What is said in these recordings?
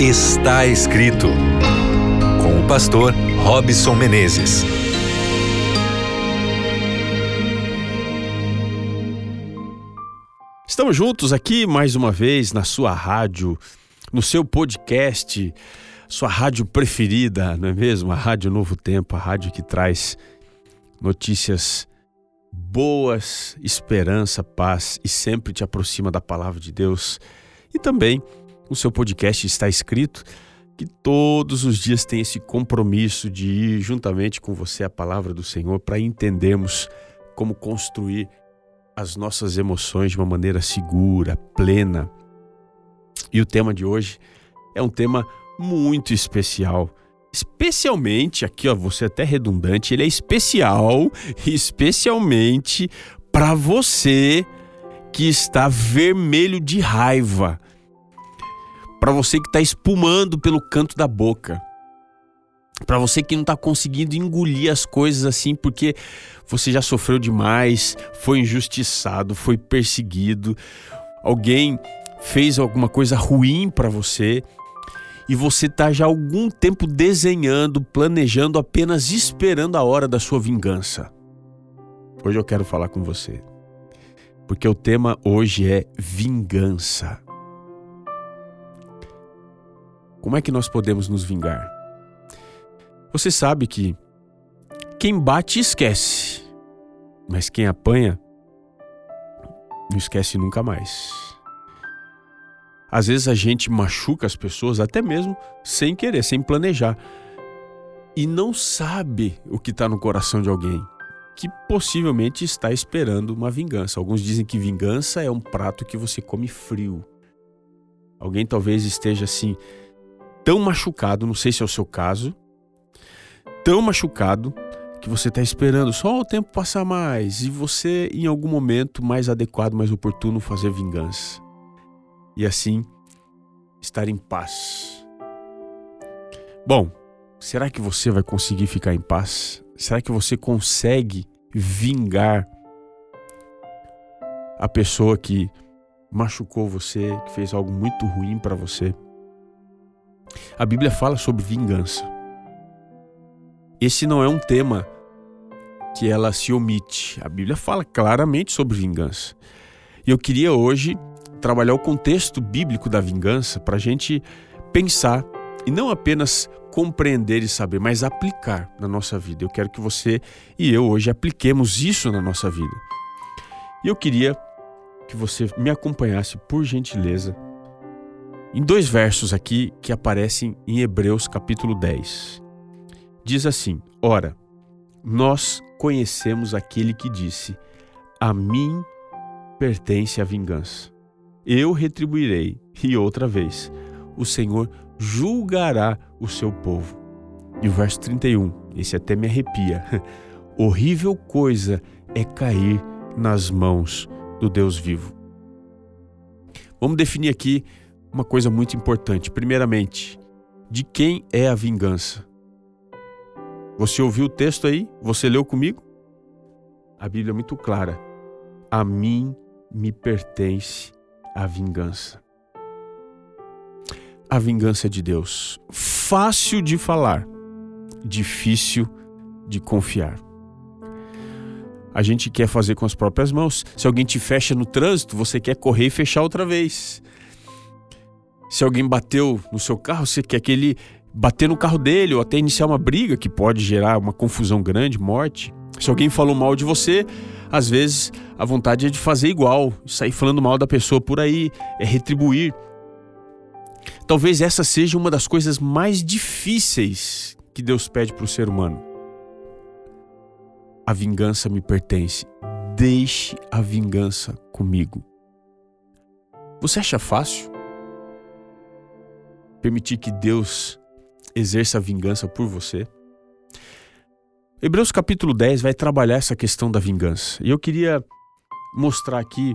Está escrito com o pastor Robson Menezes. Estamos juntos aqui mais uma vez na sua rádio, no seu podcast, sua rádio preferida, não é mesmo? A Rádio Novo Tempo, a rádio que traz notícias boas, esperança, paz e sempre te aproxima da palavra de Deus. E também o seu podcast está escrito que todos os dias tem esse compromisso de ir juntamente com você a palavra do Senhor para entendermos como construir as nossas emoções de uma maneira segura, plena. E o tema de hoje é um tema muito especial. Especialmente, aqui ó, você até redundante, ele é especial, especialmente para você que está vermelho de raiva para você que está espumando pelo canto da boca, para você que não está conseguindo engolir as coisas assim porque você já sofreu demais, foi injustiçado, foi perseguido, alguém fez alguma coisa ruim para você e você está já algum tempo desenhando, planejando, apenas esperando a hora da sua vingança. Hoje eu quero falar com você, porque o tema hoje é vingança. Como é que nós podemos nos vingar? Você sabe que quem bate esquece, mas quem apanha não esquece nunca mais. Às vezes a gente machuca as pessoas até mesmo sem querer, sem planejar, e não sabe o que está no coração de alguém que possivelmente está esperando uma vingança. Alguns dizem que vingança é um prato que você come frio. Alguém talvez esteja assim tão machucado, não sei se é o seu caso, tão machucado que você está esperando só o tempo passar mais e você, em algum momento mais adequado, mais oportuno, fazer vingança. E assim, estar em paz. Bom, será que você vai conseguir ficar em paz? Será que você consegue vingar a pessoa que machucou você, que fez algo muito ruim para você? A Bíblia fala sobre vingança. Esse não é um tema que ela se omite. A Bíblia fala claramente sobre vingança. E eu queria hoje trabalhar o contexto bíblico da vingança para a gente pensar e não apenas compreender e saber, mas aplicar na nossa vida. Eu quero que você e eu hoje apliquemos isso na nossa vida. E eu queria que você me acompanhasse, por gentileza, em dois versos aqui que aparecem em Hebreus capítulo 10. Diz assim: Ora, nós conhecemos aquele que disse: A mim pertence a vingança. Eu retribuirei, e outra vez, o Senhor julgará o seu povo. E o verso 31, esse até me arrepia. Horrível coisa é cair nas mãos do Deus vivo. Vamos definir aqui uma coisa muito importante. Primeiramente, de quem é a vingança? Você ouviu o texto aí? Você leu comigo? A Bíblia é muito clara. A mim me pertence a vingança. A vingança é de Deus. Fácil de falar, difícil de confiar. A gente quer fazer com as próprias mãos. Se alguém te fecha no trânsito, você quer correr e fechar outra vez. Se alguém bateu no seu carro, você quer que ele bater no carro dele ou até iniciar uma briga que pode gerar uma confusão grande, morte. Se alguém falou mal de você, às vezes a vontade é de fazer igual, sair falando mal da pessoa por aí, é retribuir. Talvez essa seja uma das coisas mais difíceis que Deus pede para o ser humano. A vingança me pertence. Deixe a vingança comigo. Você acha fácil? Permitir que Deus exerça a vingança por você. Hebreus capítulo 10 vai trabalhar essa questão da vingança. E eu queria mostrar aqui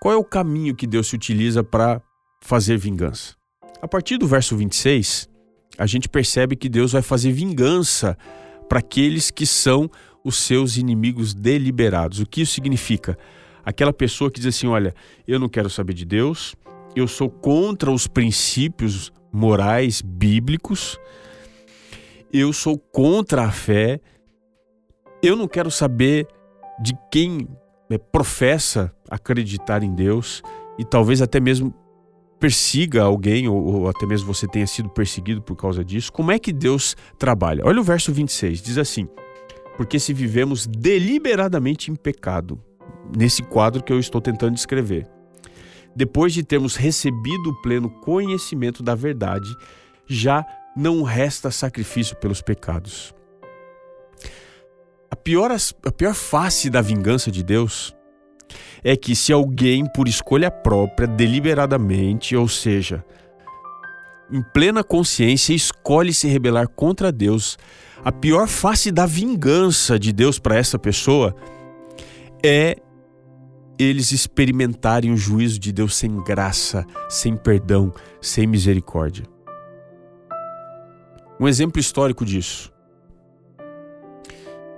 qual é o caminho que Deus se utiliza para fazer vingança. A partir do verso 26, a gente percebe que Deus vai fazer vingança para aqueles que são os seus inimigos deliberados. O que isso significa? Aquela pessoa que diz assim: Olha, eu não quero saber de Deus, eu sou contra os princípios morais bíblicos. Eu sou contra a fé. Eu não quero saber de quem né, professa acreditar em Deus e talvez até mesmo persiga alguém, ou, ou, até mesmo você tenha sido perseguido por causa disso. Como é que Deus trabalha? Olha o verso 26, diz assim: Porque se vivemos deliberadamente em pecado, nesse quadro que eu estou tentando descrever, depois de termos recebido o pleno conhecimento da verdade, já não resta sacrifício pelos pecados. A pior, a pior face da vingança de Deus é que se alguém, por escolha própria, deliberadamente, ou seja, em plena consciência, escolhe se rebelar contra Deus, a pior face da vingança de Deus para essa pessoa é eles experimentarem o juízo de Deus sem graça, sem perdão, sem misericórdia. Um exemplo histórico disso.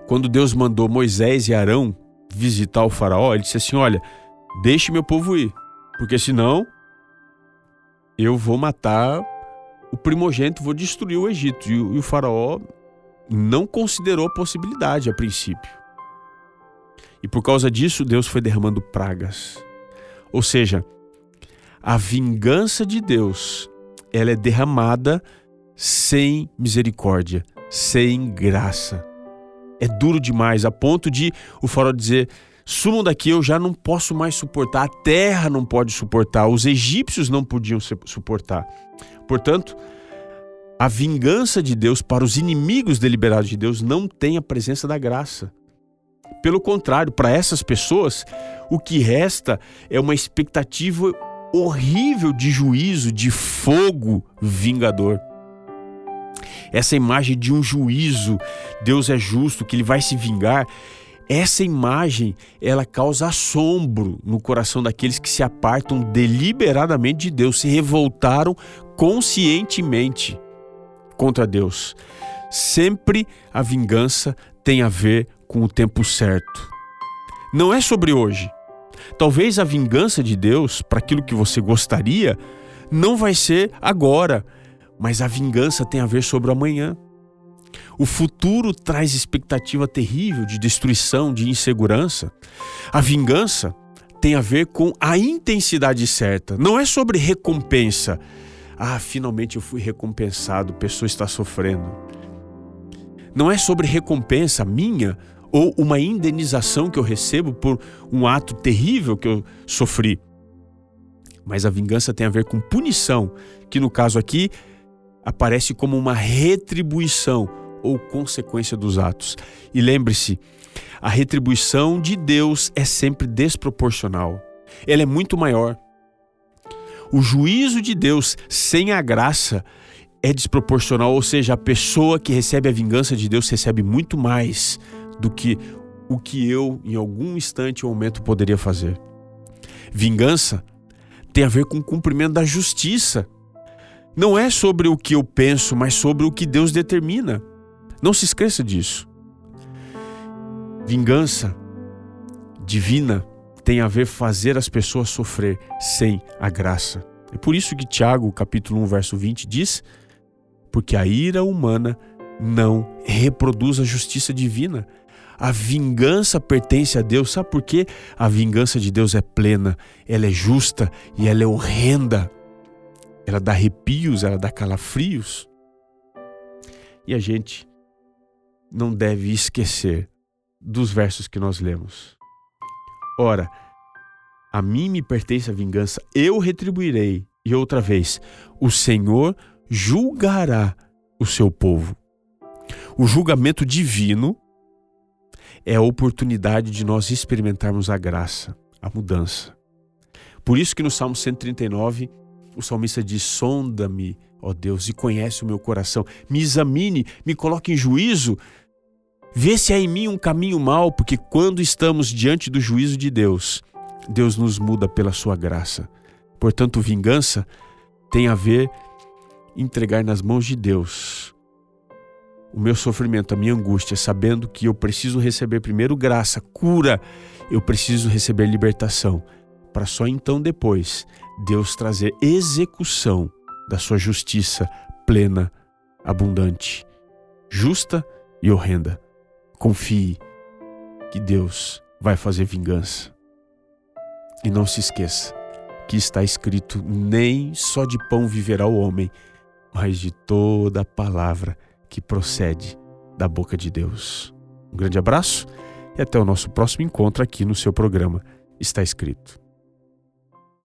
Quando Deus mandou Moisés e Arão visitar o faraó, ele disse assim: "Olha, deixe meu povo ir, porque senão eu vou matar o primogênito, vou destruir o Egito". E o faraó não considerou a possibilidade a princípio. E por causa disso, Deus foi derramando pragas. Ou seja, a vingança de Deus, ela é derramada sem misericórdia, sem graça. É duro demais, a ponto de o farol dizer: sumam daqui, eu já não posso mais suportar, a terra não pode suportar, os egípcios não podiam suportar. Portanto, a vingança de Deus para os inimigos deliberados de Deus não tem a presença da graça. Pelo contrário, para essas pessoas, o que resta é uma expectativa horrível de juízo, de fogo vingador. Essa imagem de um juízo, Deus é justo, que ele vai se vingar, essa imagem, ela causa assombro no coração daqueles que se apartam deliberadamente de Deus, se revoltaram conscientemente contra Deus. Sempre a vingança tem a ver com o tempo certo. Não é sobre hoje. Talvez a vingança de Deus para aquilo que você gostaria não vai ser agora, mas a vingança tem a ver sobre o amanhã. O futuro traz expectativa terrível de destruição, de insegurança. A vingança tem a ver com a intensidade certa. Não é sobre recompensa. Ah, finalmente eu fui recompensado, pessoa está sofrendo. Não é sobre recompensa minha ou uma indenização que eu recebo por um ato terrível que eu sofri. Mas a vingança tem a ver com punição, que no caso aqui aparece como uma retribuição ou consequência dos atos. E lembre-se, a retribuição de Deus é sempre desproporcional. Ela é muito maior. O juízo de Deus sem a graça é desproporcional, ou seja, a pessoa que recebe a vingança de Deus recebe muito mais do que o que eu, em algum instante ou momento, poderia fazer. Vingança tem a ver com o cumprimento da justiça. Não é sobre o que eu penso, mas sobre o que Deus determina. Não se esqueça disso. Vingança divina tem a ver fazer as pessoas sofrer sem a graça. É por isso que Tiago, capítulo 1, verso 20 diz: porque a ira humana não reproduz a justiça divina. A vingança pertence a Deus. Sabe por quê? A vingança de Deus é plena, ela é justa e ela é horrenda. Ela dá arrepios, ela dá calafrios. E a gente não deve esquecer dos versos que nós lemos. Ora, a mim me pertence a vingança, eu retribuirei. E outra vez, o Senhor julgará o seu povo. O julgamento divino é a oportunidade de nós experimentarmos a graça, a mudança. Por isso que no Salmo 139, o salmista diz: Sonda-me, ó Deus, e conhece o meu coração. Me examine, me coloque em juízo. Vê se há em mim um caminho mau, porque quando estamos diante do juízo de Deus, Deus nos muda pela sua graça. Portanto, vingança tem a ver entregar nas mãos de Deus o meu sofrimento, a minha angústia, sabendo que eu preciso receber primeiro graça, cura, eu preciso receber libertação, para só então depois Deus trazer execução da sua justiça plena, abundante, justa e horrenda. Confie que Deus vai fazer vingança. E não se esqueça que está escrito: nem só de pão viverá o homem, mas de toda a palavra que procede da boca de Deus. Um grande abraço e até o nosso próximo encontro aqui no seu programa Está Escrito.